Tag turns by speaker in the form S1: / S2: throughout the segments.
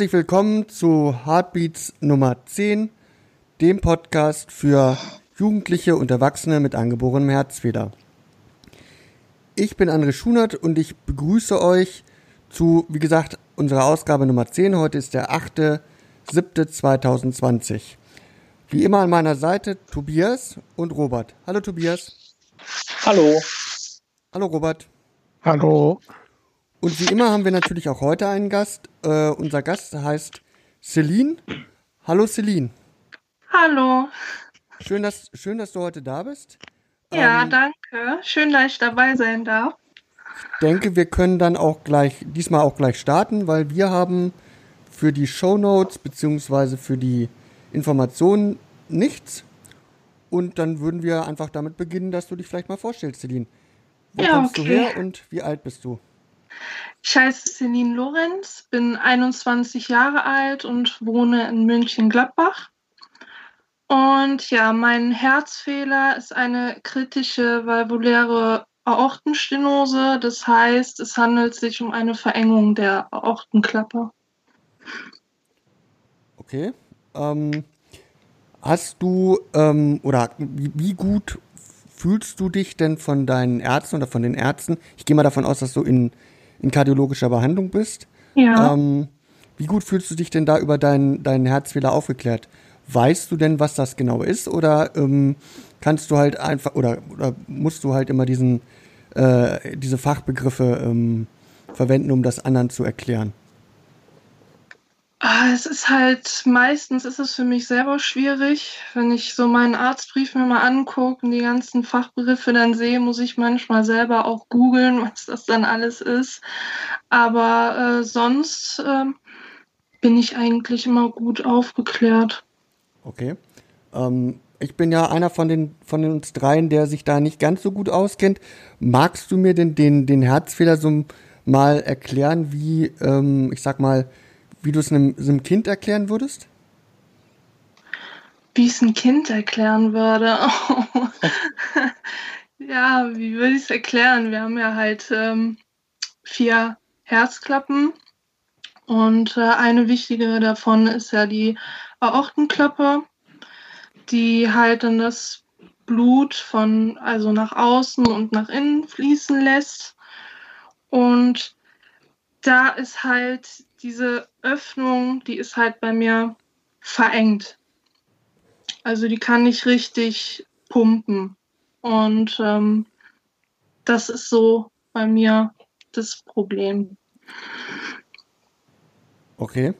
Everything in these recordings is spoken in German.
S1: Herzlich willkommen zu Heartbeats Nummer 10, dem Podcast für Jugendliche und Erwachsene mit angeborenem Herzfehler. Ich bin André Schunert und ich begrüße euch zu, wie gesagt, unserer Ausgabe Nummer 10. Heute ist der 8.7.2020. Wie immer an meiner Seite Tobias und Robert. Hallo Tobias.
S2: Hallo.
S1: Hallo Robert.
S2: Hallo.
S1: Und wie immer haben wir natürlich auch heute einen Gast. Äh, unser Gast heißt Celine. Hallo Celine.
S3: Hallo.
S1: Schön, dass, schön, dass du heute da bist.
S3: Ja, ähm, danke. Schön, dass ich dabei sein darf.
S1: Ich denke, wir können dann auch gleich, diesmal auch gleich starten, weil wir haben für die Show Notes beziehungsweise für die Informationen nichts. Und dann würden wir einfach damit beginnen, dass du dich vielleicht mal vorstellst, Celine. Wo
S3: ja,
S1: kommst
S3: okay.
S1: du her und wie alt bist du?
S3: Ich heiße Celine Lorenz, bin 21 Jahre alt und wohne in München-Gladbach. Und ja, mein Herzfehler ist eine kritische valvuläre Aortenstenose. Das heißt, es handelt sich um eine Verengung der Aortenklappe.
S1: Okay. Ähm, hast du ähm, oder wie, gut fühlst du dich denn von deinen Ärzten oder von den Ärzten? Ich gehe mal davon aus, dass du in, in kardiologischer Behandlung bist.
S3: Ja.
S1: Ähm, wie gut fühlst du dich denn da über deinen deinen Herzfehler aufgeklärt? Weißt du denn, was das genau ist, oder ähm, kannst du halt einfach oder, oder musst du halt immer diesen äh, diese Fachbegriffe ähm, verwenden, um das anderen zu erklären?
S3: Ah, es ist halt, meistens ist es für mich selber schwierig. Wenn ich so meinen Arztbrief mir mal angucke und die ganzen Fachbegriffe dann sehe, muss ich manchmal selber auch googeln, was das dann alles ist. Aber äh, sonst äh, bin ich eigentlich immer gut aufgeklärt.
S1: Okay. Ähm, ich bin ja einer von den von uns dreien, der sich da nicht ganz so gut auskennt. Magst du mir denn den, den Herzfehler so mal erklären, wie, ähm, ich sag mal, wie du es einem, einem, Kind erklären würdest?
S3: Wie ich es ein Kind erklären würde. Ja, wie würde ich es erklären? Wir haben ja halt ähm, vier Herzklappen und äh, eine wichtige davon ist ja die Aortenklappe, die halt dann das Blut von also nach außen und nach innen fließen lässt. Und da ist halt diese Öffnung, die ist halt bei mir verengt. Also die kann nicht richtig pumpen. Und ähm, das ist so bei mir das Problem.
S1: Okay.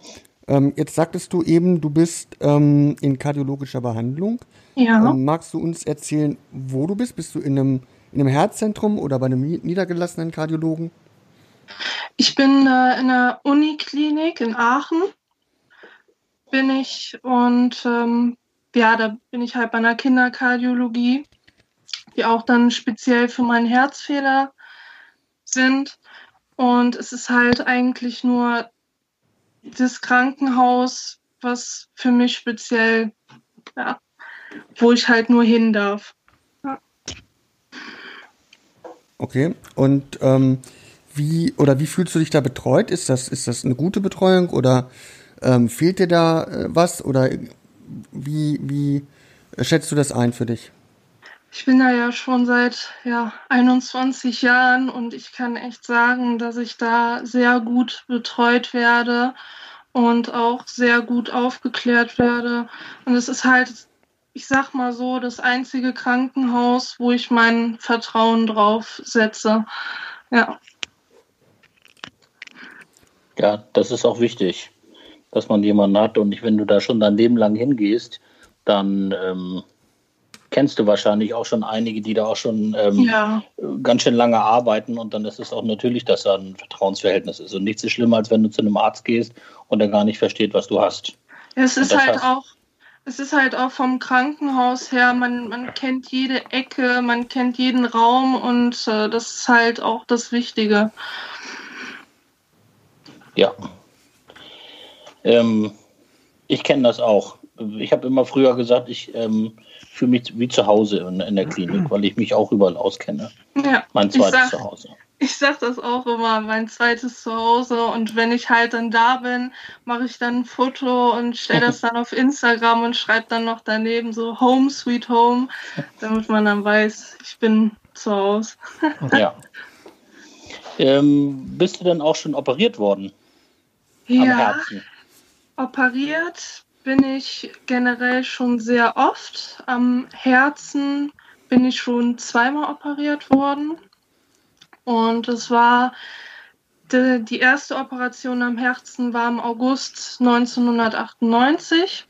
S1: Ähm, jetzt sagtest du eben, du bist ähm, in kardiologischer Behandlung.
S3: Ja.
S1: Ähm, magst du uns erzählen, wo du bist? Bist du in einem, in einem Herzzentrum oder bei einem niedergelassenen Kardiologen?
S3: Ich bin äh, in der Uniklinik in Aachen. Bin ich und ähm, ja, da bin ich halt bei einer Kinderkardiologie, die auch dann speziell für meinen Herzfehler sind. Und es ist halt eigentlich nur das Krankenhaus, was für mich speziell, ja, wo ich halt nur hin darf. Ja.
S1: Okay, und ähm, wie oder wie fühlst du dich da betreut? Ist das, ist das eine gute Betreuung oder ähm, fehlt dir da äh, was oder wie, wie schätzt du das ein für dich?
S3: Ich bin da ja schon seit ja, 21 Jahren und ich kann echt sagen, dass ich da sehr gut betreut werde und auch sehr gut aufgeklärt werde. Und es ist halt, ich sag mal so, das einzige Krankenhaus, wo ich mein Vertrauen drauf setze. Ja.
S2: Ja, das ist auch wichtig, dass man jemanden hat und wenn du da schon dein Leben lang hingehst, dann ähm, kennst du wahrscheinlich auch schon einige, die da auch schon ähm, ja. ganz schön lange arbeiten und dann ist es auch natürlich, dass da ein Vertrauensverhältnis ist. Und nichts ist schlimmer, als wenn du zu einem Arzt gehst und er gar nicht versteht, was du hast.
S3: Es ist halt heißt, auch, es ist halt auch vom Krankenhaus her, man, man kennt jede Ecke, man kennt jeden Raum und äh, das ist halt auch das Wichtige.
S2: Ja. Ähm, ich kenne das auch. Ich habe immer früher gesagt, ich ähm, fühle mich wie zu Hause in, in, der Klinik, weil ich mich auch überall auskenne.
S3: Ja,
S2: mein zweites Zuhause
S3: ich sag das auch immer, mein zweites Zuhause. Und wenn ich halt dann da bin, mache ich dann ein Foto und stelle das dann auf Instagram und schreibe dann noch daneben so Home Sweet Home, damit man dann weiß, ich bin zu Hause.
S2: ja. Ähm, bist du denn auch schon operiert worden?
S3: Ja. Am Herzen? Operiert bin ich generell schon sehr oft. Am Herzen bin ich schon zweimal operiert worden. Und es war die, die erste Operation am Herzen war im August 1998.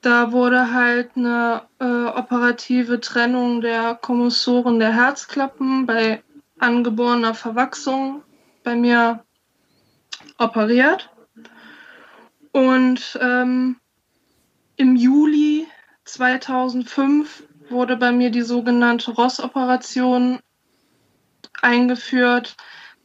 S3: Da wurde halt eine äh, operative Trennung der Kommissoren der Herzklappen bei angeborener Verwachsung bei mir operiert. Und ähm, im Juli 2005 wurde bei mir die sogenannte Ross-Operation eingeführt,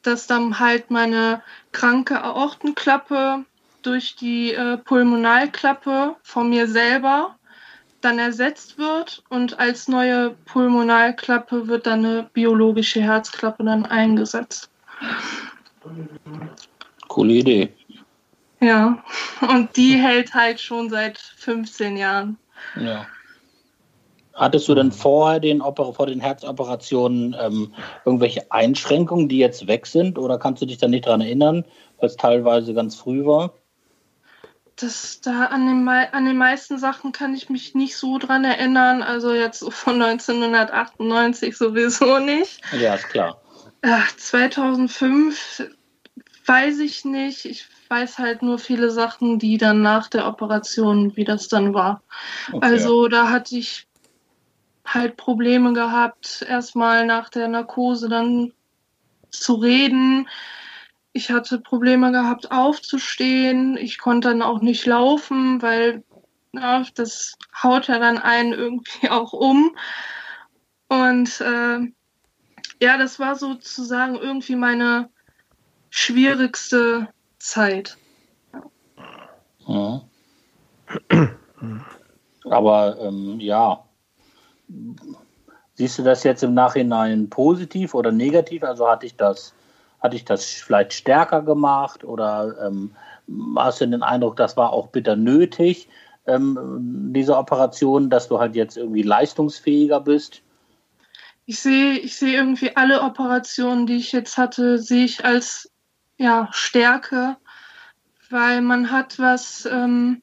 S3: dass dann halt meine kranke Aortenklappe durch die äh, Pulmonalklappe von mir selber dann ersetzt wird und als neue Pulmonalklappe wird dann eine biologische Herzklappe dann eingesetzt.
S2: Coole Idee.
S3: Ja, und die hält halt schon seit 15 Jahren.
S2: Ja. Hattest du denn vorher den vor den Herzoperationen ähm, irgendwelche Einschränkungen, die jetzt weg sind? Oder kannst du dich da nicht daran erinnern, weil es teilweise ganz früh war?
S3: Das, da an den, an den meisten Sachen kann ich mich nicht so dran erinnern. Also jetzt von 1998 sowieso nicht.
S2: Ja, ist klar.
S3: Ach, 2005 weiß ich nicht. Ich weiß halt nur viele Sachen, die dann nach der Operation, wie das dann war. Okay. Also da hatte ich halt Probleme gehabt, erstmal nach der Narkose dann zu reden. Ich hatte Probleme gehabt, aufzustehen. Ich konnte dann auch nicht laufen, weil ja, das haut ja dann einen irgendwie auch um. Und äh, ja, das war sozusagen irgendwie meine schwierigste Zeit.
S2: Ja. Aber ähm, ja, Siehst du das jetzt im Nachhinein positiv oder negativ? Also hatte ich das, hatte ich das vielleicht stärker gemacht oder ähm, hast du den Eindruck, das war auch bitter nötig, ähm, diese Operation, dass du halt jetzt irgendwie leistungsfähiger bist?
S3: Ich sehe, ich sehe irgendwie alle Operationen, die ich jetzt hatte, sehe ich als ja, Stärke, weil man hat was, ähm,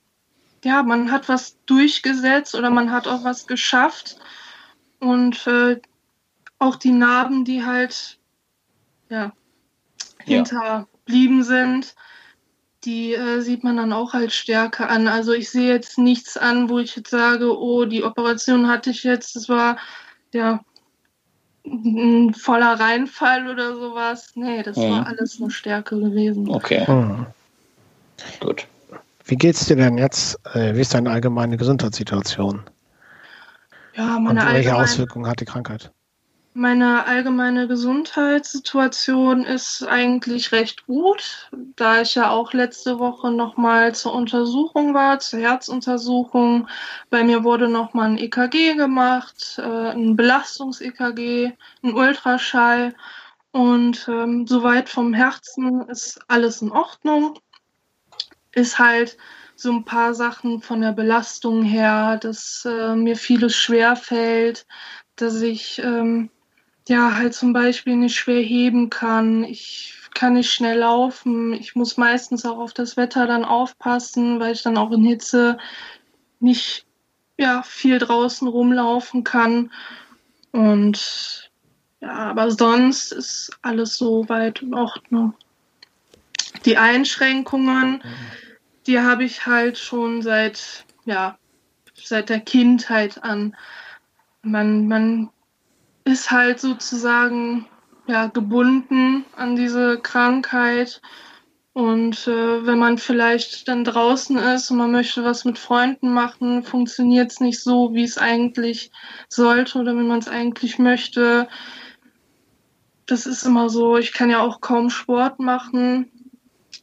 S3: ja, man hat was durchgesetzt oder man hat auch was geschafft und äh, auch die Narben, die halt ja, hinterblieben sind, die äh, sieht man dann auch als Stärke an. Also ich sehe jetzt nichts an, wo ich jetzt sage, oh, die Operation hatte ich jetzt, das war ja ein voller Reinfall oder sowas. Nee, das mhm. war alles eine Stärke gewesen.
S2: Okay. Mhm. Gut.
S4: Wie geht's dir denn jetzt? Äh, wie ist deine allgemeine Gesundheitssituation?
S3: Ja, meine
S4: Und welche Auswirkungen hat die Krankheit?
S3: Meine allgemeine Gesundheitssituation ist eigentlich recht gut, da ich ja auch letzte Woche nochmal zur Untersuchung war, zur Herzuntersuchung. Bei mir wurde nochmal ein EKG gemacht, äh, ein Belastungs-EKG, ein Ultraschall und ähm, soweit vom Herzen ist alles in Ordnung. Ist halt so ein paar Sachen von der Belastung her, dass äh, mir vieles schwer fällt, dass ich ähm, ja halt zum Beispiel nicht schwer heben kann. Ich kann nicht schnell laufen. Ich muss meistens auch auf das Wetter dann aufpassen, weil ich dann auch in Hitze nicht ja, viel draußen rumlaufen kann. Und ja, aber sonst ist alles so weit in Ordnung. Die Einschränkungen, die habe ich halt schon seit ja, seit der Kindheit an. Man, man ist halt sozusagen ja, gebunden an diese Krankheit. Und äh, wenn man vielleicht dann draußen ist und man möchte was mit Freunden machen, funktioniert es nicht so, wie es eigentlich sollte oder wie man es eigentlich möchte. Das ist immer so. Ich kann ja auch kaum Sport machen,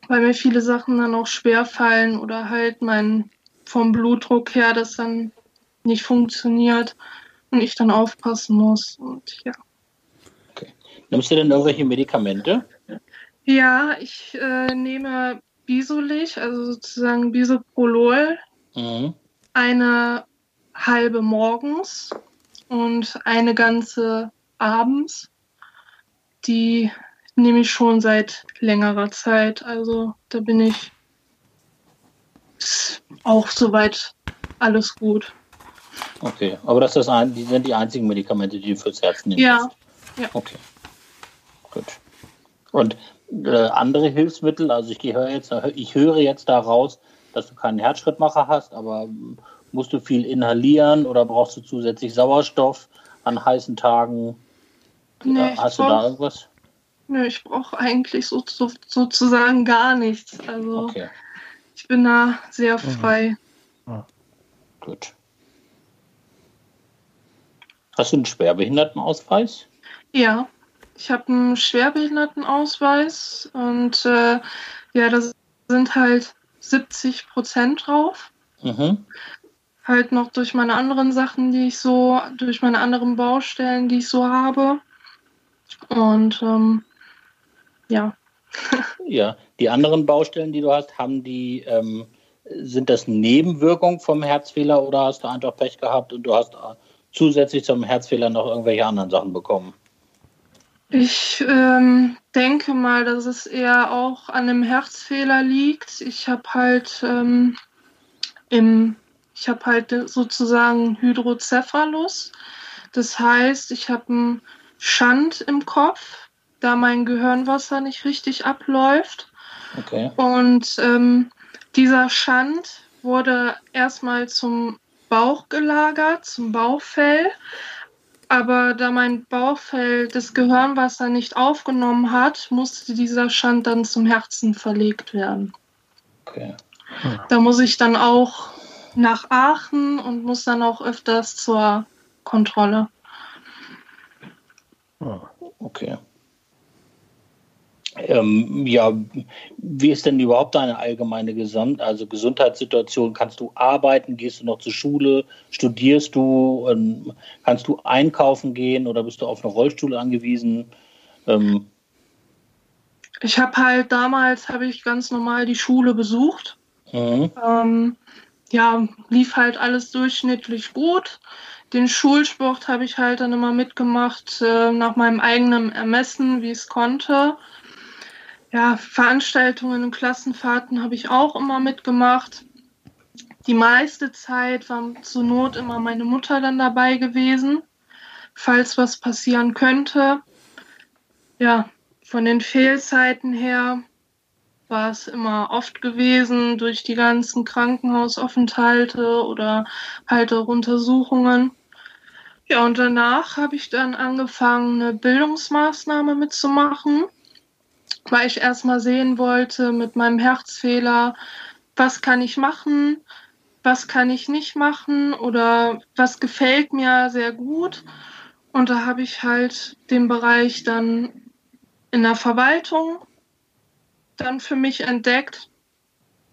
S3: weil mir viele Sachen dann auch schwer fallen oder halt mein vom Blutdruck her das dann nicht funktioniert und ich dann aufpassen muss. Und ja.
S2: Nimmst du denn irgendwelche Medikamente?
S3: Ja, ich äh, nehme Bisolich, also sozusagen Bisoprolol, mhm. eine halbe morgens und eine ganze abends. Die nehme ich schon seit längerer Zeit. Also da bin ich auch soweit alles gut.
S2: Okay, aber das, ist ein, die sind die einzigen Medikamente, die du fürs Herz nimmst?
S3: Ja. ja.
S2: Okay. Gut. Und äh, andere Hilfsmittel, also ich höre jetzt, ich höre jetzt daraus, dass du keinen Herzschrittmacher hast, aber musst du viel inhalieren oder brauchst du zusätzlich Sauerstoff an heißen Tagen?
S3: Nee,
S2: hast du brauch, da irgendwas?
S3: Nö, ich brauche eigentlich so, so, sozusagen gar nichts. Also okay. ich bin da sehr mhm. frei.
S2: Mhm. Gut. Hast du einen Schwerbehindertenausweis?
S3: Ja. Ich habe einen Schwerbehindertenausweis und äh, ja, da sind halt 70 Prozent drauf. Mhm. Halt noch durch meine anderen Sachen, die ich so, durch meine anderen Baustellen, die ich so habe. Und ähm, ja.
S2: ja, die anderen Baustellen, die du hast, haben die, ähm, sind das Nebenwirkungen vom Herzfehler oder hast du einfach Pech gehabt und du hast äh, zusätzlich zum Herzfehler noch irgendwelche anderen Sachen bekommen?
S3: Ich ähm, denke mal, dass es eher auch an einem Herzfehler liegt. Ich habe halt ähm, im, ich habe halt sozusagen Hydrocephalus. Das heißt, ich habe einen Schand im Kopf, da mein Gehirnwasser nicht richtig abläuft. Okay. Und ähm, dieser Schand wurde erstmal zum Bauch gelagert, zum Bauchfell. Aber da mein Bauchfell das Gehirnwasser nicht aufgenommen hat, musste dieser Schand dann zum Herzen verlegt werden. Okay. Hm. Da muss ich dann auch nach Aachen und muss dann auch öfters zur Kontrolle.
S2: Ah, okay. Ähm, ja, wie ist denn überhaupt deine allgemeine Gesamt also Gesundheitssituation? Kannst du arbeiten? Gehst du noch zur Schule? Studierst du? Ähm, kannst du einkaufen gehen oder bist du auf einen Rollstuhl angewiesen? Ähm,
S3: ich habe halt damals habe ich ganz normal die Schule besucht. Mhm. Ähm, ja, lief halt alles durchschnittlich gut. Den Schulsport habe ich halt dann immer mitgemacht äh, nach meinem eigenen Ermessen, wie es konnte ja, Veranstaltungen und Klassenfahrten habe ich auch immer mitgemacht. Die meiste Zeit war zur Not immer meine Mutter dann dabei gewesen, falls was passieren könnte. Ja, von den Fehlzeiten her war es immer oft gewesen durch die ganzen Krankenhausaufenthalte oder halt auch Untersuchungen. Ja, und danach habe ich dann angefangen, eine Bildungsmaßnahme mitzumachen weil ich erstmal sehen wollte mit meinem Herzfehler, was kann ich machen, was kann ich nicht machen oder was gefällt mir sehr gut. Und da habe ich halt den Bereich dann in der Verwaltung dann für mich entdeckt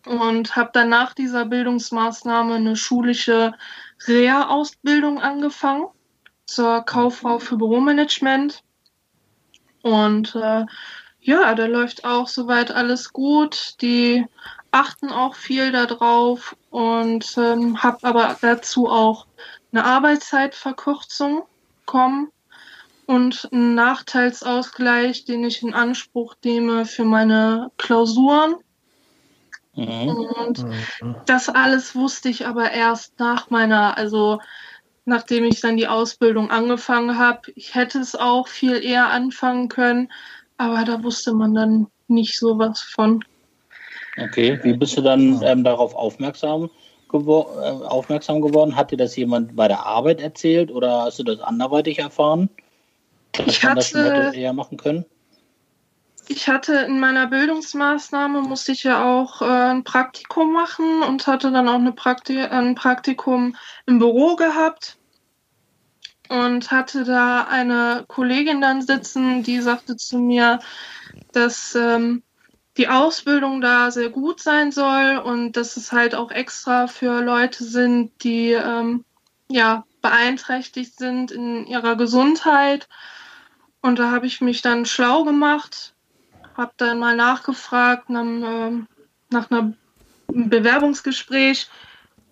S3: und habe dann nach dieser Bildungsmaßnahme eine schulische Reha-Ausbildung angefangen zur Kauffrau für Büromanagement. Und äh, ja, da läuft auch soweit alles gut. Die achten auch viel darauf und ähm, habe aber dazu auch eine Arbeitszeitverkürzung bekommen und einen Nachteilsausgleich, den ich in Anspruch nehme für meine Klausuren. Mhm. Und mhm. das alles wusste ich aber erst nach meiner, also nachdem ich dann die Ausbildung angefangen habe. Ich hätte es auch viel eher anfangen können, aber da wusste man dann nicht so was von.
S2: Okay, wie bist du dann ähm, darauf aufmerksam gewor äh, aufmerksam geworden? Hat dir das jemand bei der Arbeit erzählt oder hast du das anderweitig erfahren? Dass
S3: Ich
S2: man das schon
S3: hatte-
S2: hätte eher machen können?
S3: Ich hatte in meiner Bildungsmaßnahme, musste ich ja auch äh, ein Praktikum machen und hatte dann auch eine Prakti ein Praktikum im Büro gehabt und hatte da eine Kollegin dann sitzen, die sagte zu mir, dass ähm, die Ausbildung da sehr gut sein soll und dass es halt auch extra für Leute sind, die ähm, ja beeinträchtigt sind in ihrer Gesundheit. Und da habe ich mich dann schlau gemacht, habe dann mal nachgefragt nach, ähm, nach einer Bewerbungsgespräch.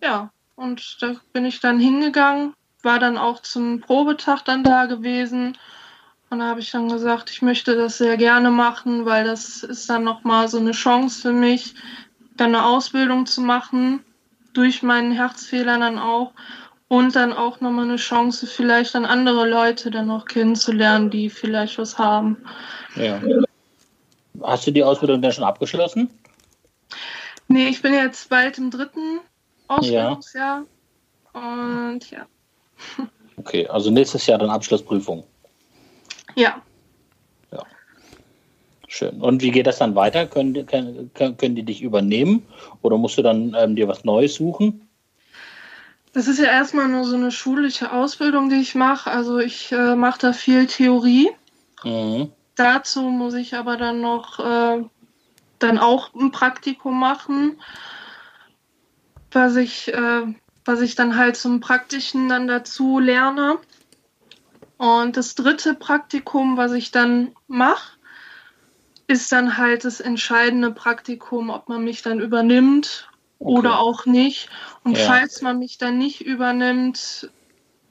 S3: Ja, und da bin ich dann hingegangen, war dann auch zum Probetag dann da gewesen. Und da habe ich dann gesagt, ich möchte das sehr gerne machen, weil das ist dann nochmal so eine Chance für mich, dann eine Ausbildung zu machen, durch meinen Herzfehler dann auch. Und dann auch nochmal eine Chance, vielleicht dann andere Leute dann auch kennenzulernen, die vielleicht was haben.
S2: Ja. Hast du die Ausbildung denn schon abgeschlossen?
S3: Nee, ich bin jetzt bald im dritten Ausbildungsjahr. Und ja.
S2: Okay, also nächstes Jahr dann Abschlussprüfung.
S3: Ja.
S2: Schön. Und wie geht das dann weiter? Können, die- können, können können die dich übernehmen oder musst du dann ähm, dir was Neues suchen?
S3: Das ist ja erstmal nur so eine schulische Ausbildung, die ich mache. Also ich äh, mache da viel Theorie.
S2: Mhm.
S3: Dazu muss ich aber dann noch äh, dann auch ein Praktikum machen, was ich, äh, was ich dann halt zum Praktischen dann dazu lerne. Und das dritte Praktikum, was ich dann mache, ist dann halt das entscheidende Praktikum, ob man mich dann übernimmt
S2: Okay.
S3: oder auch nicht. Und
S2: Ja.
S3: falls man mich dann nicht übernimmt,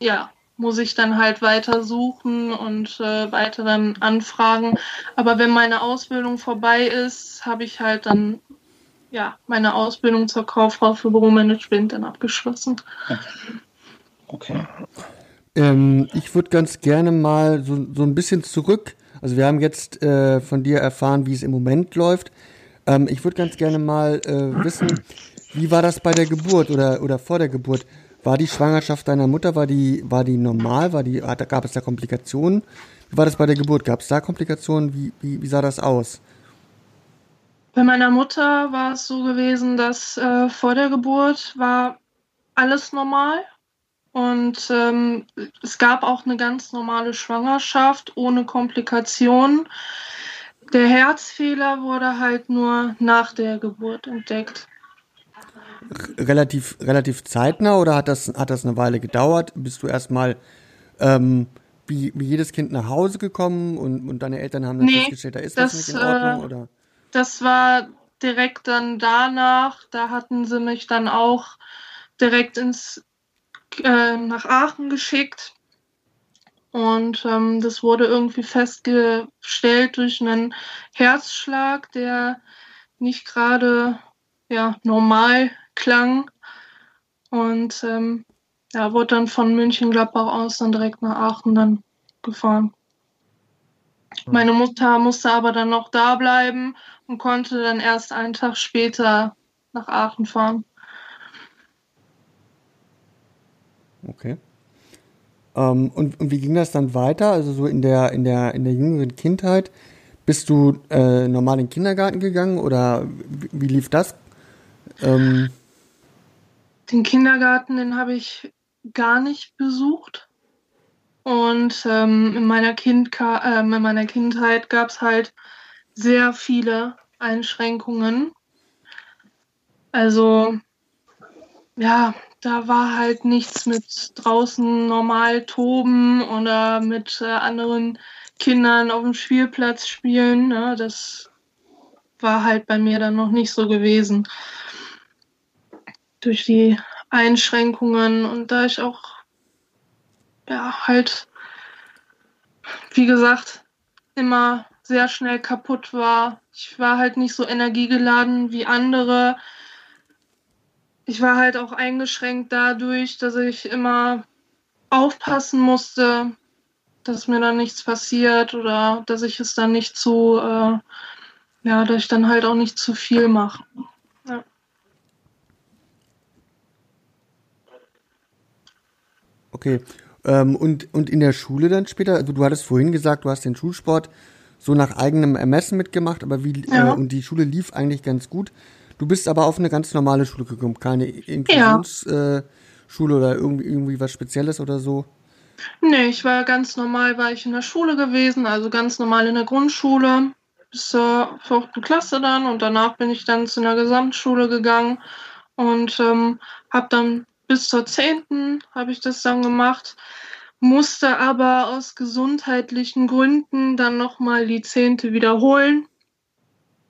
S3: ja, muss ich dann halt weiter suchen und äh, weiter dann anfragen. Aber wenn meine Ausbildung vorbei ist, habe ich halt dann ja meine Ausbildung zur Kauffrau für Büromanagement dann abgeschlossen.
S2: Okay.
S1: Ähm, ich würde ganz gerne mal so, so ein bisschen zurück. Also wir haben jetzt äh, von dir erfahren, wie es im Moment läuft. Ähm, ich würde ganz gerne mal äh, wissen, wie war das bei der Geburt oder, oder vor der Geburt? War die Schwangerschaft deiner Mutter, war die, war die normal? War die, hat, gab es da Komplikationen? Wie war das bei der Geburt? Gab es da Komplikationen? Wie, wie, wie sah das aus?
S3: Bei meiner Mutter war es so gewesen, dass äh, vor der Geburt war alles normal. Und ähm, es gab auch eine ganz normale Schwangerschaft ohne Komplikationen. Der Herzfehler wurde halt nur nach der Geburt entdeckt.
S1: relativ, relativ zeitnah oder hat das, hat das eine Weile gedauert? Bist du erstmal ähm, wie, wie jedes Kind nach Hause gekommen und, und deine Eltern haben dann
S3: Nee,
S1: festgestellt, da ist was
S3: das,
S1: nicht in Ordnung?
S3: äh,
S1: oder?
S3: Das war direkt dann danach. Da hatten sie mich dann auch direkt ins, äh, nach Aachen geschickt. Und ähm, das wurde irgendwie festgestellt durch einen Herzschlag, der nicht gerade ja, normal klang. Und ähm, ja, wurde dann von München-Gladbach aus dann direkt nach Aachen dann gefahren. Meine Mutter musste aber dann noch da bleiben und konnte dann erst einen Tag später nach Aachen fahren.
S1: Okay. Ähm, und, und wie ging das dann weiter? Also so in der, in der, in der jüngeren Kindheit? Bist du äh, normal in den Kindergarten gegangen oder wie, wie lief das? Ähm,
S3: Den Kindergarten, den habe ich gar nicht besucht. Und ähm, in, meiner Kindka äh, in meiner Kindheit gab es halt sehr viele Einschränkungen. Also ja, da war halt nichts mit draußen normal toben oder mit äh, anderen Kindern auf dem Spielplatz spielen. Ne? Das war halt bei mir dann noch nicht so gewesen. Durch die Einschränkungen und da ich auch ja halt wie gesagt immer sehr schnell kaputt war. Ich war halt nicht so energiegeladen wie andere. Ich war halt auch eingeschränkt dadurch, dass ich immer aufpassen musste, dass mir dann nichts passiert oder dass ich es dann nicht zu, äh, ja, dass ich dann halt auch nicht zu viel mache. Ja.
S1: Okay. Ähm, und, und in der Schule dann später, also du hattest vorhin gesagt, du hast den Schulsport so nach eigenem Ermessen mitgemacht, aber wie,
S3: Ja.
S1: äh, und die Schule lief eigentlich ganz gut. Du bist aber auf eine ganz normale Schule gekommen, keine Inklusionsschule äh, Schule oder irgendwie, irgendwie was Spezielles oder so.
S3: Nee, ich war ganz normal, war ich in der Schule gewesen, also ganz normal in der Grundschule bis zur vierten Klasse dann und danach bin ich dann zu einer Gesamtschule gegangen und ähm, habe dann bis zur zehnten habe ich das dann gemacht, musste aber aus gesundheitlichen Gründen dann nochmal die zehnte wiederholen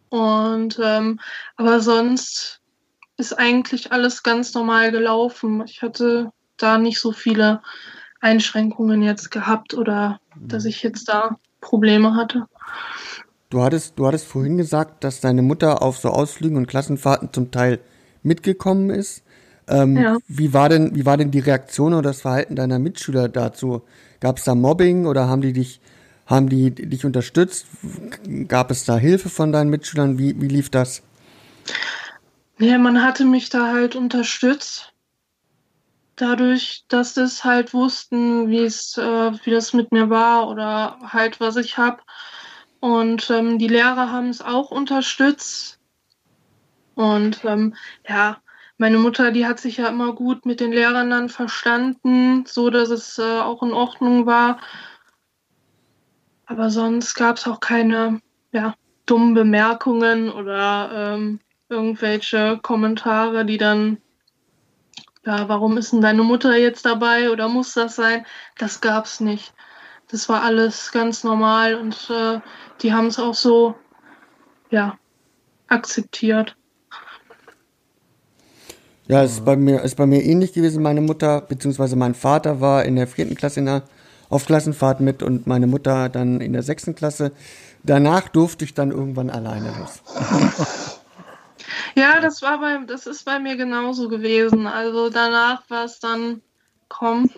S3: und ähm, aber sonst ist eigentlich alles ganz normal gelaufen. Ich hatte da nicht so viele Einschränkungen jetzt gehabt oder dass ich jetzt da Probleme hatte.
S1: Du hattest, du hattest vorhin gesagt, dass deine Mutter auf so Ausflügen und Klassenfahrten zum Teil mitgekommen ist. Ähm,
S3: Ja.
S1: Wie war denn, wie war denn die Reaktion oder das Verhalten deiner Mitschüler dazu? Gab es da Mobbing oder haben die dich, haben die dich unterstützt? Gab es da Hilfe von deinen Mitschülern? Wie, wie lief das?
S3: Nee, man hatte mich da halt unterstützt. Dadurch, dass es halt wussten, wie es, äh, wie das mit mir war oder halt, was ich hab. Und ähm, die Lehrer haben es auch unterstützt. Und ähm, ja, meine Mutter, die hat sich ja immer gut mit den Lehrern dann verstanden, so dass es äh, auch in Ordnung war. Aber sonst gab es auch keine ja, dummen Bemerkungen oder ähm, irgendwelche Kommentare, die dann, ja, warum ist denn deine Mutter jetzt dabei oder muss das sein? Das gab's nicht. Das war alles ganz normal und äh, die haben es auch so, ja, akzeptiert.
S1: Ja, es ist bei mir, ist bei mir ähnlich gewesen. Meine Mutter bzw. mein Vater war in der vierten Klasse in der, auf Klassenfahrt mit und meine Mutter dann in der sechsten Klasse. Danach durfte ich dann irgendwann alleine los.
S3: Ja, das war bei, das ist bei mir genauso gewesen. Also danach war es dann, komm,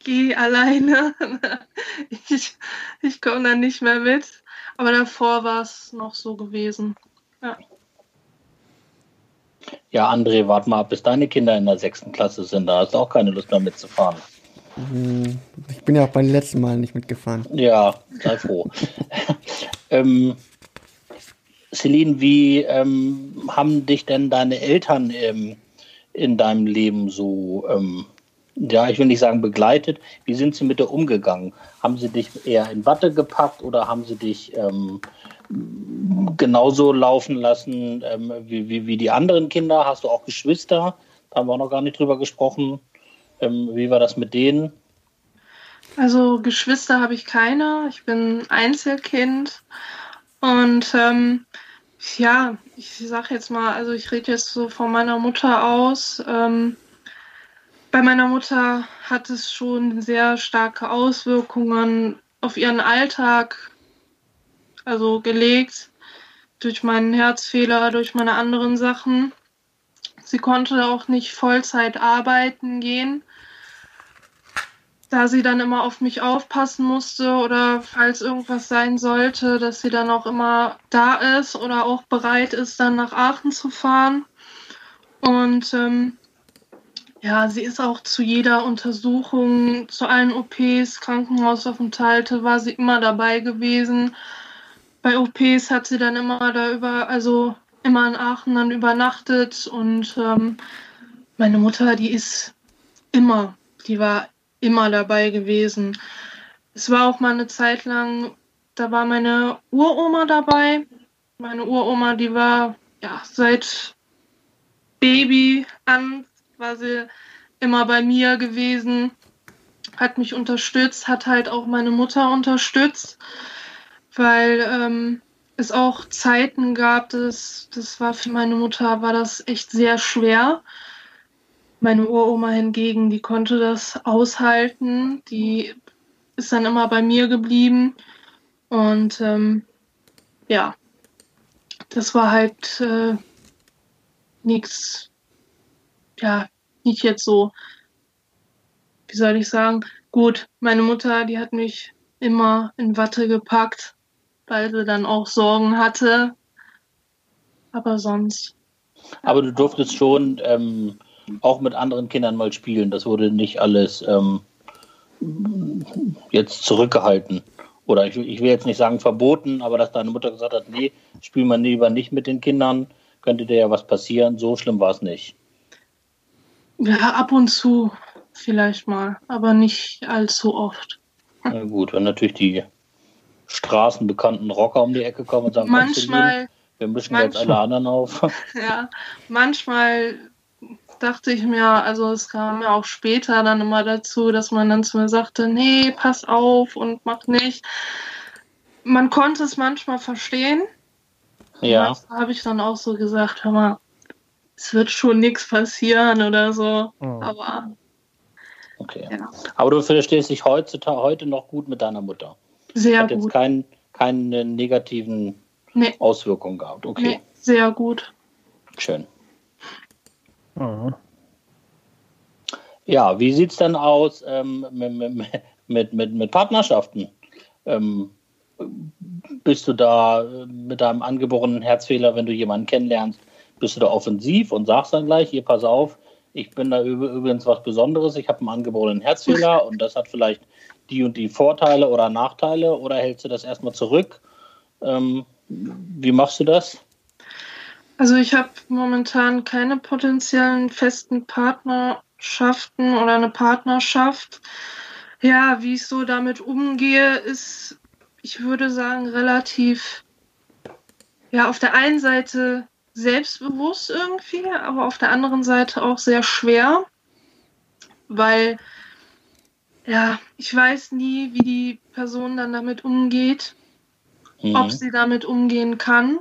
S3: geh alleine. ich ich komme dann nicht mehr mit. Aber davor war es noch so gewesen. Ja.
S2: Ja, André, warte mal ab, bis deine Kinder in der sechsten Klasse sind. Da hast du auch keine Lust mehr mitzufahren.
S1: Ich bin ja auch beim letzten Mal nicht mitgefahren.
S2: Ja, sei froh. ähm, Celine, wie ähm, haben dich denn deine Eltern ähm, in deinem Leben so, ähm, ja, ich will nicht sagen begleitet, wie sind sie mit dir umgegangen? Haben sie dich eher in Watte gepackt oder haben sie dich ähm, genauso laufen lassen ähm, wie, wie, wie die anderen Kinder? Hast du auch Geschwister? Da haben wir auch noch gar nicht drüber gesprochen. Ähm, wie war das mit denen?
S3: Also Geschwister habe ich keine. Ich bin Einzelkind. Und ähm, ja, ich sag jetzt mal, also ich rede jetzt so von meiner Mutter aus. Ähm, bei meiner Mutter hat es schon sehr starke Auswirkungen auf ihren Alltag, also gelegt, durch meinen Herzfehler, durch meine anderen Sachen. Sie konnte auch nicht Vollzeit arbeiten gehen da sie dann immer auf mich aufpassen musste oder falls irgendwas sein sollte, dass sie dann auch immer da ist oder auch bereit ist, dann nach Aachen zu fahren. Und ähm, ja, sie ist auch zu jeder Untersuchung, zu allen OPs, Krankenhausaufenthalte, war sie immer dabei gewesen. Bei OPs hat sie dann immer da über, also immer in Aachen dann übernachtet und ähm, meine Mutter, die ist immer, die war immer dabei gewesen. Es war auch mal eine Zeit lang, da war meine Uroma dabei. Meine Uroma, die war ja seit Baby an, war sie immer bei mir gewesen, hat mich unterstützt, hat halt auch meine Mutter unterstützt, weil ähm, es auch Zeiten gab, das, das war für meine Mutter, war das echt sehr schwer. Meine Uroma hingegen, die konnte das aushalten. Die ist dann immer bei mir geblieben. Und ähm, ja, das war halt äh, nichts, ja, nicht jetzt so, wie soll ich sagen, gut, meine Mutter, die hat mich immer in Watte gepackt, weil sie dann auch Sorgen hatte. Aber sonst.
S2: Aber du durftest schon ähm, auch mit anderen Kindern mal spielen. Das wurde nicht alles ähm, jetzt zurückgehalten? Oder ich, ich will jetzt nicht sagen verboten, aber dass deine Mutter gesagt hat, nee, spiel mal lieber nicht mit den Kindern, könnte dir ja was passieren. So schlimm war es nicht.
S3: Ja, ab und zu vielleicht mal, aber nicht allzu oft.
S2: Na gut, wenn natürlich die straßenbekannten Rocker um die Ecke kommen und sagen,
S3: manchmal,
S2: wir mischen jetzt alle anderen auf.
S3: Ja, manchmal dachte ich mir, also es kam ja auch später dann immer dazu, dass man dann zu mir sagte, nee, pass auf und mach nicht. Man konnte es manchmal verstehen.
S2: Ja.
S3: habe ich dann auch so gesagt, hör mal, es wird schon nichts passieren oder so.
S4: Oh.
S3: Aber
S2: Okay.
S3: ja,
S2: Aber du verstehst dich heutzutage heute noch gut mit deiner Mutter.
S3: Sehr
S2: Hat jetzt
S3: gut.
S2: keinen keine negativen
S3: Nee,
S2: Auswirkungen gehabt. Okay,
S3: nee, sehr gut.
S2: schön.
S4: Mhm.
S2: Ja, wie sieht es dann aus ähm, mit, mit, mit, mit, Partnerschaften? Ähm, bist du da äh, mit deinem angeborenen Herzfehler, wenn du jemanden kennenlernst, bist du da offensiv und sagst dann gleich, hier, pass auf, ich bin da üb- übrigens was Besonderes, ich habe einen angeborenen Herzfehler und das hat vielleicht die und die Vorteile oder Nachteile oder hältst du das erstmal zurück? Ähm, wie machst du das?
S3: Also ich habe momentan keine potenziellen festen Partnerschaften oder eine Partnerschaft. Ja, wie ich so damit umgehe, ist, ich würde sagen, relativ, ja, auf der einen Seite selbstbewusst irgendwie, aber auf der anderen Seite auch sehr schwer, weil, ja, ich weiß nie, wie die Person dann damit umgeht
S2: Mhm.
S3: ob sie damit umgehen kann.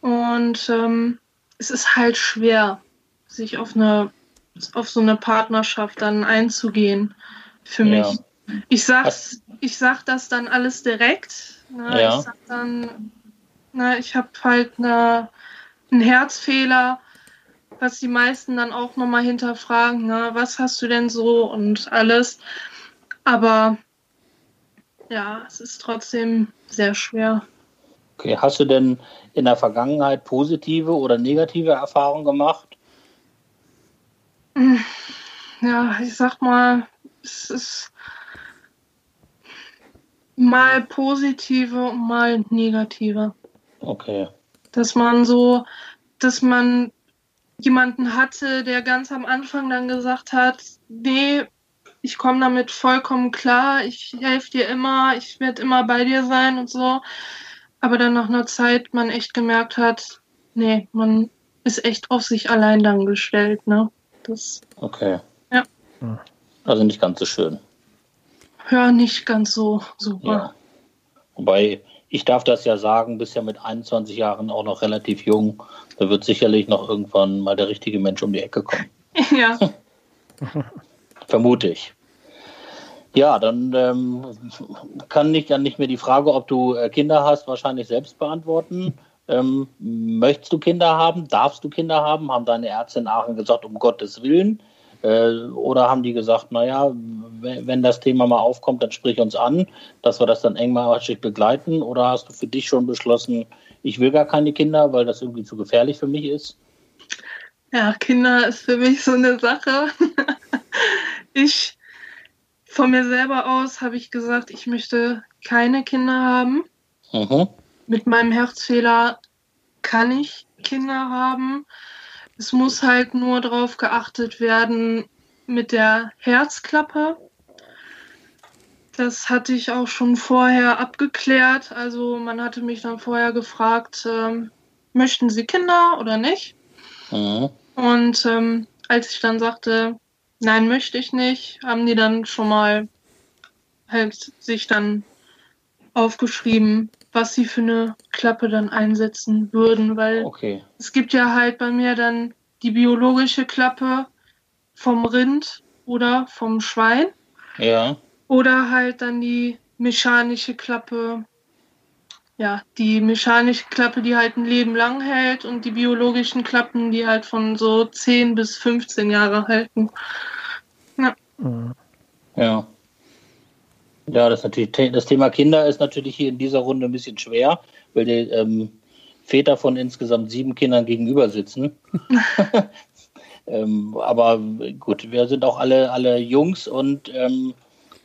S3: Und ähm, es ist halt schwer, sich auf eine auf so eine Partnerschaft dann einzugehen für
S2: Ja.
S3: mich. Ich sag,
S2: Was-
S3: ich sag das dann alles direkt. Ne?
S2: Ja.
S3: Ich sag dann, ne, ich habe halt eine, einen Herzfehler, was die meisten dann auch nochmal hinterfragen, ne? was hast du denn so und alles. Aber ja, es ist trotzdem sehr schwer.
S2: Okay, hast du denn in der Vergangenheit positive oder negative Erfahrungen gemacht?
S3: Ja, ich sag mal, es ist mal positive und mal negative.
S2: Okay.
S3: Dass man so, dass man jemanden hatte, der ganz am Anfang dann gesagt hat, nee, ich komme damit vollkommen klar, ich helfe dir immer, ich werde immer bei dir sein und so. Aber dann nach einer Zeit man echt gemerkt hat, nee, man ist echt auf sich allein dann gestellt, ne? Das
S2: Okay.
S3: Ja.
S2: Also nicht ganz so schön.
S3: hör nicht ganz so super.
S2: Ja. Wobei, ich darf das ja sagen, bist ja mit 21 Jahren auch noch relativ jung. Da wird sicherlich noch irgendwann mal der richtige Mensch um die Ecke kommen.
S3: Ja,
S2: Vermute ich. Ja, dann ähm, kann ich dann nicht mehr die Frage, ob du äh, Kinder hast, wahrscheinlich selbst beantworten. Ähm, möchtest du Kinder haben? Darfst du Kinder haben? Haben deine Ärzte in Aachen gesagt, um Gottes Willen? Äh, oder haben die gesagt, naja, wenn, wenn das Thema mal aufkommt, dann sprich uns an, dass wir das dann engmaschig begleiten? Oder hast du für dich schon beschlossen, ich will gar keine Kinder, weil das irgendwie zu gefährlich für mich ist?
S3: ja, Kinder ist für mich so eine Sache. Ich, von mir selber aus, habe ich gesagt, ich möchte keine Kinder haben.
S2: Mhm.
S3: Mit meinem Herzfehler kann ich Kinder haben. Es muss halt nur darauf geachtet werden mit der Herzklappe. Das hatte ich auch schon vorher abgeklärt. Also man hatte mich dann vorher gefragt, ähm, möchten Sie Kinder oder nicht?
S2: Mhm.
S3: Und ähm, als ich dann sagte, nein, möchte ich nicht, haben die dann schon mal halt sich dann aufgeschrieben, was sie für eine Klappe dann einsetzen würden, weil
S2: Okay.
S3: es gibt ja halt bei mir dann die biologische Klappe vom Rind oder vom Schwein
S2: Ja.
S3: oder halt dann die mechanische Klappe. Ja, die mechanische Klappe, die halt ein Leben lang hält und die biologischen Klappen, die halt von so 10 bis 15 Jahre halten.
S4: Mhm.
S2: Ja. Ja, das, ist natürlich, das Thema Kinder ist natürlich hier in dieser Runde ein bisschen schwer, weil die ähm, Väter von insgesamt sieben Kindern gegenüber sitzen. Ähm, aber gut, wir sind auch alle, alle Jungs und ähm,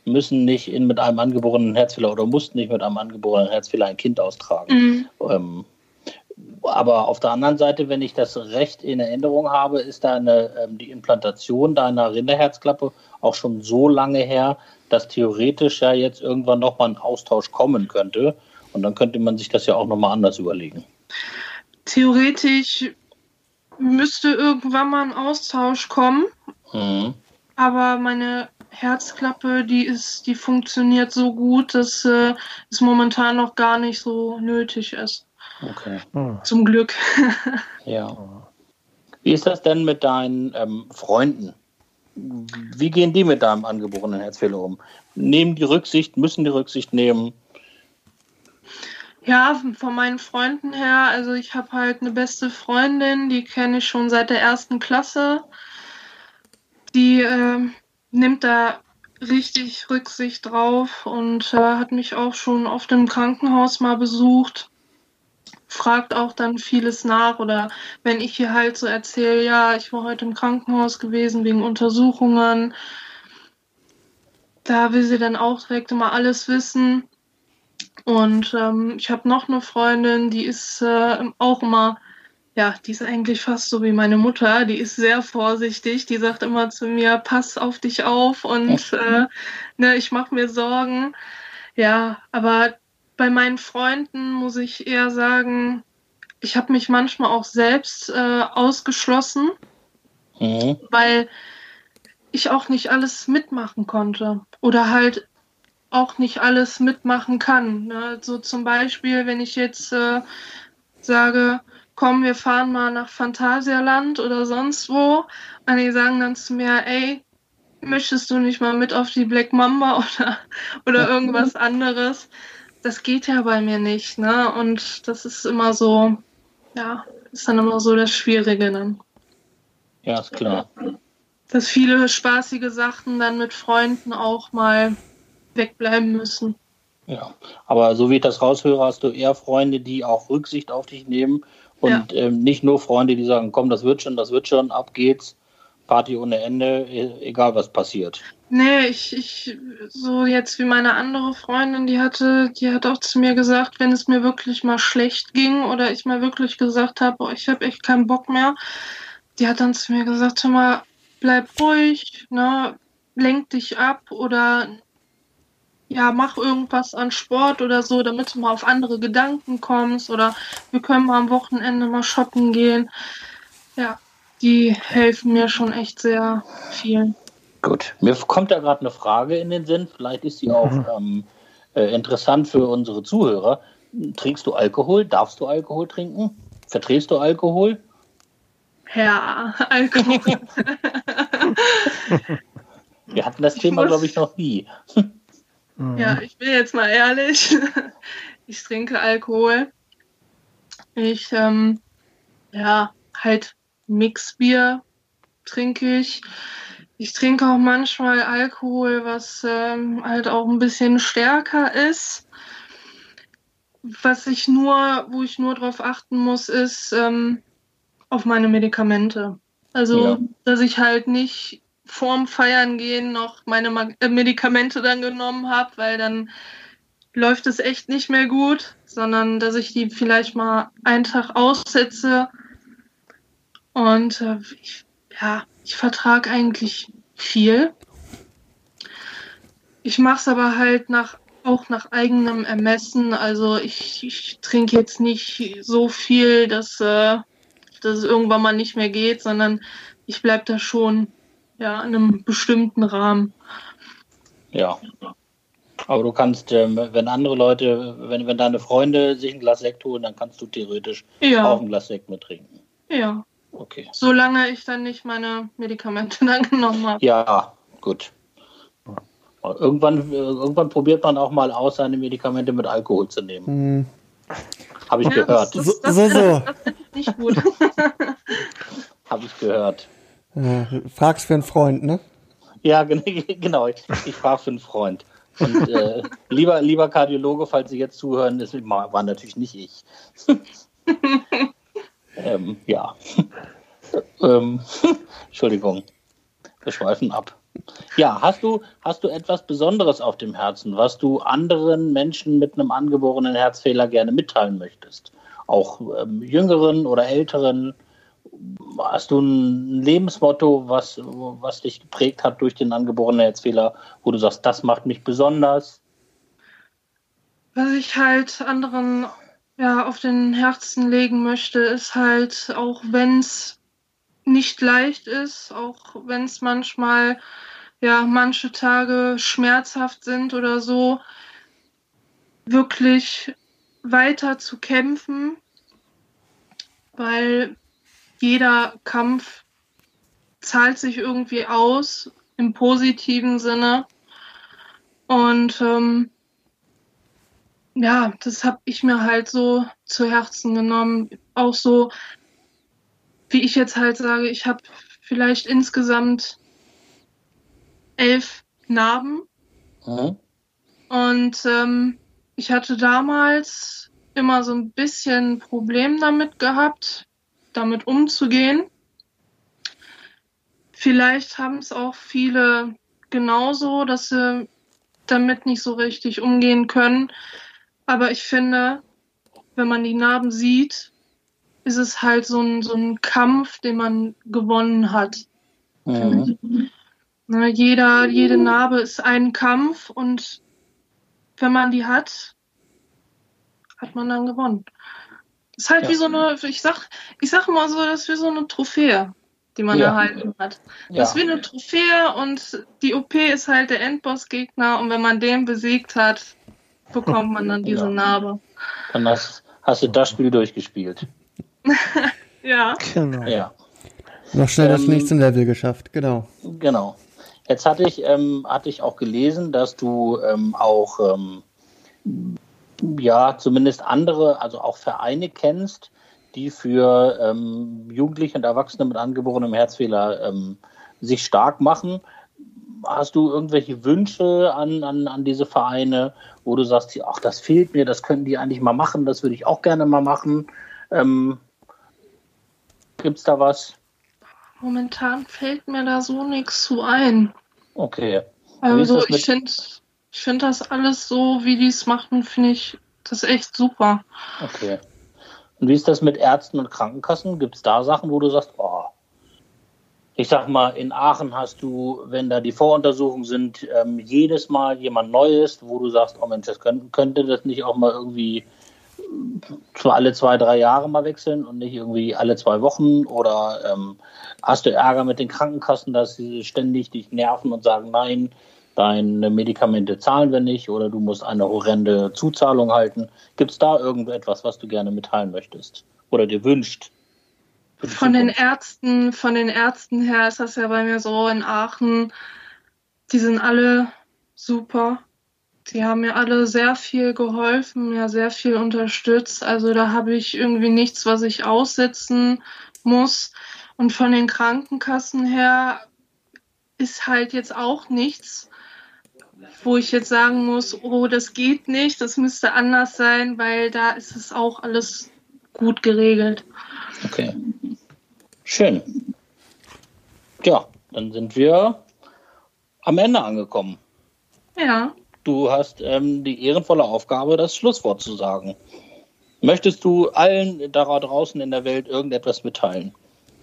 S2: müssen nicht in, mit einem angeborenen Herzfehler oder mussten nicht mit einem angeborenen Herzfehler ein Kind austragen. Mhm. Ähm, aber auf der anderen Seite, wenn ich das recht in Erinnerung habe, ist da eine, ähm, die Implantation deiner Rinderherzklappe auch schon so lange her, dass theoretisch ja jetzt irgendwann nochmal ein Austausch kommen könnte. Und dann könnte man sich das ja auch nochmal anders überlegen.
S3: Theoretisch müsste irgendwann mal ein Austausch kommen. Mhm. Aber meine Herzklappe, die ist, die funktioniert so gut, dass äh, es momentan noch gar nicht so nötig ist.
S2: Okay.
S3: Hm. Zum Glück.
S2: ja. Wie ist das denn mit deinen ähm, Freunden? Wie gehen die mit deinem angeborenen Herzfehler um? Nehmen die Rücksicht, müssen die Rücksicht nehmen?
S3: Ja, von meinen Freunden her, also ich habe halt eine beste Freundin, die kenne ich schon seit der ersten Klasse. Die äh, nimmt da richtig Rücksicht drauf und äh, hat mich auch schon oft im Krankenhaus mal besucht. Fragt auch dann vieles nach oder wenn ich hier halt so erzähle, ja, ich war heute im Krankenhaus gewesen wegen Untersuchungen, da will sie dann auch direkt immer alles wissen. Und ähm, ich habe noch eine Freundin, die ist äh, auch immer, ja, die ist eigentlich fast so wie meine Mutter. Die ist sehr vorsichtig. Die sagt immer zu mir, pass auf dich auf und äh, ne, ich mache mir Sorgen. Ja, aber bei meinen Freunden muss ich eher sagen, ich habe mich manchmal auch selbst äh, ausgeschlossen, mhm. weil ich auch nicht alles mitmachen konnte oder halt auch nicht alles mitmachen kann. Ne? So zum Beispiel, wenn ich jetzt äh, sage, komm, wir fahren mal nach Phantasialand oder sonst wo, und die sagen dann zu mir, ey, möchtest du nicht mal mit auf die Black Mamba oder, oder irgendwas anderes? Das geht ja bei mir nicht, ne? Und das ist immer so, ja, ist dann immer so das Schwierige dann.
S2: Ja, ist klar.
S3: Dass viele spaßige Sachen dann mit Freunden auch mal wegbleiben müssen.
S2: Ja, aber so wie ich das raushöre, hast du eher Freunde, die auch Rücksicht auf dich nehmen und ja. ähm, nicht nur Freunde, die sagen, komm, das wird schon, das wird schon, ab geht's, Party ohne Ende, e, egal was passiert.
S3: Nee, ich, ich, so jetzt wie meine andere Freundin, die hatte, die hat auch zu mir gesagt, wenn es mir wirklich mal schlecht ging oder ich mal wirklich gesagt habe, oh, ich habe echt keinen Bock mehr, die hat dann zu mir gesagt, hör mal, bleib ruhig, ne, lenk dich ab oder ja, mach irgendwas an Sport oder so, damit du mal auf andere Gedanken kommst oder wir können mal am Wochenende mal shoppen gehen. Ja, die helfen mir schon echt sehr viel.
S2: Gut, mir kommt da gerade eine Frage in den Sinn, vielleicht ist sie auch mhm. ähm, äh, interessant für unsere Zuhörer. Trinkst du Alkohol? Darfst du Alkohol trinken? Verträgst du Alkohol?
S3: Ja, Alkohol.
S2: Wir hatten das Thema, glaube ich, noch nie.
S3: Mhm. Ja, ich bin jetzt mal ehrlich. Ich trinke Alkohol. Ich, ähm, ja, halt Mixbier trinke ich. Ich trinke auch manchmal Alkohol, was ähm, halt auch ein bisschen stärker ist. Was ich nur, wo ich nur darauf achten muss, ist ähm, auf meine Medikamente. Also, ja. dass ich halt nicht vorm Feiern gehen noch meine äh, Medikamente dann genommen habe, weil dann läuft es echt nicht mehr gut, sondern dass ich die vielleicht mal einen Tag aussetze. Und äh, ich, ja, ich vertrage eigentlich viel. Ich mache es aber halt nach, auch nach eigenem Ermessen. Also ich, ich trinke jetzt nicht so viel, dass, äh, dass es irgendwann mal nicht mehr geht, sondern ich bleibe da schon ja, in einem bestimmten Rahmen.
S2: Ja. Aber du kannst, ähm, wenn andere Leute, wenn, wenn deine Freunde sich ein Glas Sekt holen, dann kannst du theoretisch ja. auch ein Glas Sekt mittrinken.
S3: Ja. Okay. Solange ich dann nicht meine Medikamente dann genommen habe.
S2: Ja, gut. Irgendwann, irgendwann probiert man auch mal aus, seine Medikamente mit Alkohol zu nehmen. Hm. Habe ich ja, gehört.
S1: Das, das, das, so, so.
S3: Das, das nicht gut.
S2: Habe ich gehört.
S1: Äh, fragst für einen Freund, ne?
S2: Ja, genau. Ich, ich frage für einen Freund. Und äh, lieber, lieber Kardiologe, falls Sie jetzt zuhören, das war natürlich nicht ich. Ähm, ja. Ähm, Entschuldigung, wir schweifen ab. Ja, hast du, hast du etwas Besonderes auf dem Herzen, was du anderen Menschen mit einem angeborenen Herzfehler gerne mitteilen möchtest? Auch ähm, jüngeren oder älteren? Hast du ein Lebensmotto, was, was dich geprägt hat durch den angeborenen Herzfehler, wo du sagst, das macht mich besonders?
S3: Was ich halt anderen ja, auf den Herzen legen möchte, ist halt, auch wenn es nicht leicht ist, auch wenn es manchmal, ja, manche Tage schmerzhaft sind oder so, wirklich weiter zu kämpfen, weil jeder Kampf zahlt sich irgendwie aus im positiven Sinne. Und ähm, ja, das habe ich mir halt so zu Herzen genommen. Auch so, wie ich jetzt halt sage, ich habe vielleicht insgesamt elf Narben. Mhm. Und ähm, ich hatte damals immer so ein bisschen Problem damit gehabt, damit umzugehen. Vielleicht haben es auch viele genauso, dass sie damit nicht so richtig umgehen können. Aber ich finde, wenn man die Narben sieht, ist es halt so ein, so ein Kampf, den man gewonnen hat. Mhm. Na, jeder, jede Narbe ist ein Kampf und wenn man die hat, hat man dann gewonnen. Ist halt ja. wie so eine, ich sag, ich sag mal so, das ist wie so eine Trophäe, die man ja. erhalten hat. Das ja. ist wie eine Trophäe und die OP ist halt der Endbossgegner und wenn man den besiegt hat, bekommt man dann diese ja. Narbe.
S2: Dann hast, hast du das Spiel durchgespielt.
S3: ja.
S1: Genau. Ja. Noch schnell das ähm, nächste Level geschafft, genau.
S2: Genau. Jetzt hatte ich, ähm, hatte ich auch gelesen, dass du ähm, auch ähm, ja zumindest andere, also auch Vereine kennst, die für ähm, Jugendliche und Erwachsene mit angeborenem Herzfehler ähm, sich stark machen hast du irgendwelche Wünsche an, an, an diese Vereine, wo du sagst, ach, das fehlt mir, das könnten die eigentlich mal machen, das würde ich auch gerne mal machen? Ähm, Gibt es da was?
S3: Momentan fällt mir da so nichts zu ein.
S2: Okay.
S3: Also ich finde ich find das alles so, wie die es machen, finde ich das echt super.
S2: Okay. Und wie ist das mit Ärzten und Krankenkassen? Gibt es da Sachen, wo du sagst, oh, ich sag mal, in Aachen hast du, wenn da die Voruntersuchungen sind, ähm, jedes Mal jemand Neues, wo du sagst, oh Mensch, das könnte, könnte das nicht auch mal irgendwie zwar alle zwei, drei Jahre mal wechseln und nicht irgendwie alle zwei Wochen? Oder ähm, hast du Ärger mit den Krankenkassen, dass sie ständig dich nerven und sagen, nein, deine Medikamente zahlen wir nicht oder du musst eine horrende Zuzahlung halten? Gibt es da irgendetwas, was du gerne mitteilen möchtest oder dir wünscht?
S3: Von den Ärzten, von den Ärzten her ist das ja bei mir so in Aachen. Die sind alle super. Die haben mir alle sehr viel geholfen, mir sehr viel unterstützt. Also da habe ich irgendwie nichts, was ich aussetzen muss. Und von den Krankenkassen her ist halt jetzt auch nichts, wo ich jetzt sagen muss, oh, das geht nicht, das müsste anders sein, weil da ist es auch alles gut geregelt.
S2: Okay. Schön. Ja, dann sind wir am Ende angekommen.
S3: Ja.
S2: Du hast ähm, die ehrenvolle Aufgabe, das Schlusswort zu sagen. Möchtest du allen da draußen in der Welt irgendetwas mitteilen,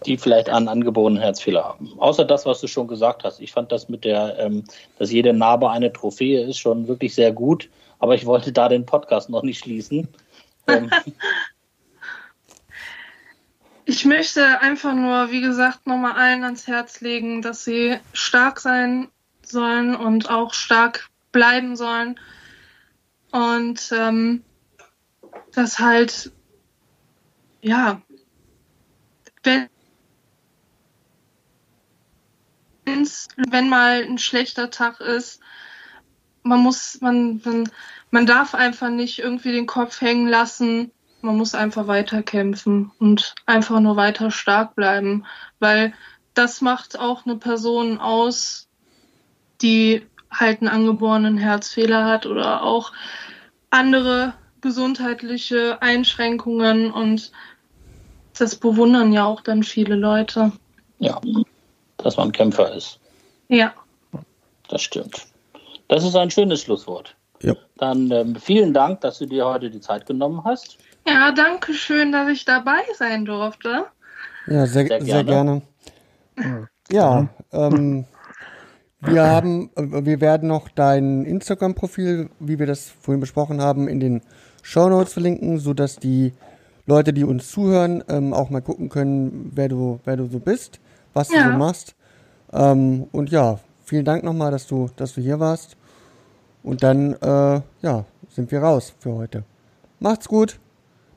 S2: die vielleicht einen angeborenen Herzfehler haben? Außer das, was du schon gesagt hast. Ich fand das mit der, ähm, dass jede Narbe eine Trophäe ist, schon wirklich sehr gut. Aber ich wollte da den Podcast noch nicht schließen. Ähm,
S3: Ich möchte einfach nur, wie gesagt, nochmal allen ans Herz legen, dass sie stark sein sollen und auch stark bleiben sollen. Und ähm, dass halt, ja, wenn, wenn mal ein schlechter Tag ist, man muss, man, man, man darf einfach nicht irgendwie den Kopf hängen lassen man muss einfach weiter kämpfen und einfach nur weiter stark bleiben, weil das macht auch eine Person aus, die halt einen angeborenen Herzfehler hat oder auch andere gesundheitliche Einschränkungen und Das bewundern ja auch dann viele Leute.
S2: Ja, dass man Kämpfer ist.
S3: Ja.
S2: Das stimmt. Das ist ein schönes Schlusswort.
S1: Ja.
S2: Dann ähm, vielen Dank, dass du dir heute die Zeit genommen hast.
S3: Ja, danke schön, dass ich dabei sein durfte.
S1: Ja, sehr,
S2: Sehr
S1: sehr
S2: gerne.
S1: gerne. Ja, ähm, wir haben, äh, wir werden noch dein Instagram-Profil, wie wir das vorhin besprochen haben, in den Show Notes verlinken, so dass die Leute, die uns zuhören, ähm, auch mal gucken können, wer du, wer du so bist, was du
S3: Ja.
S1: so machst. Ähm, und ja, vielen Dank nochmal, dass du, dass du hier warst. Und dann, äh, ja, sind wir raus für heute. Macht's gut.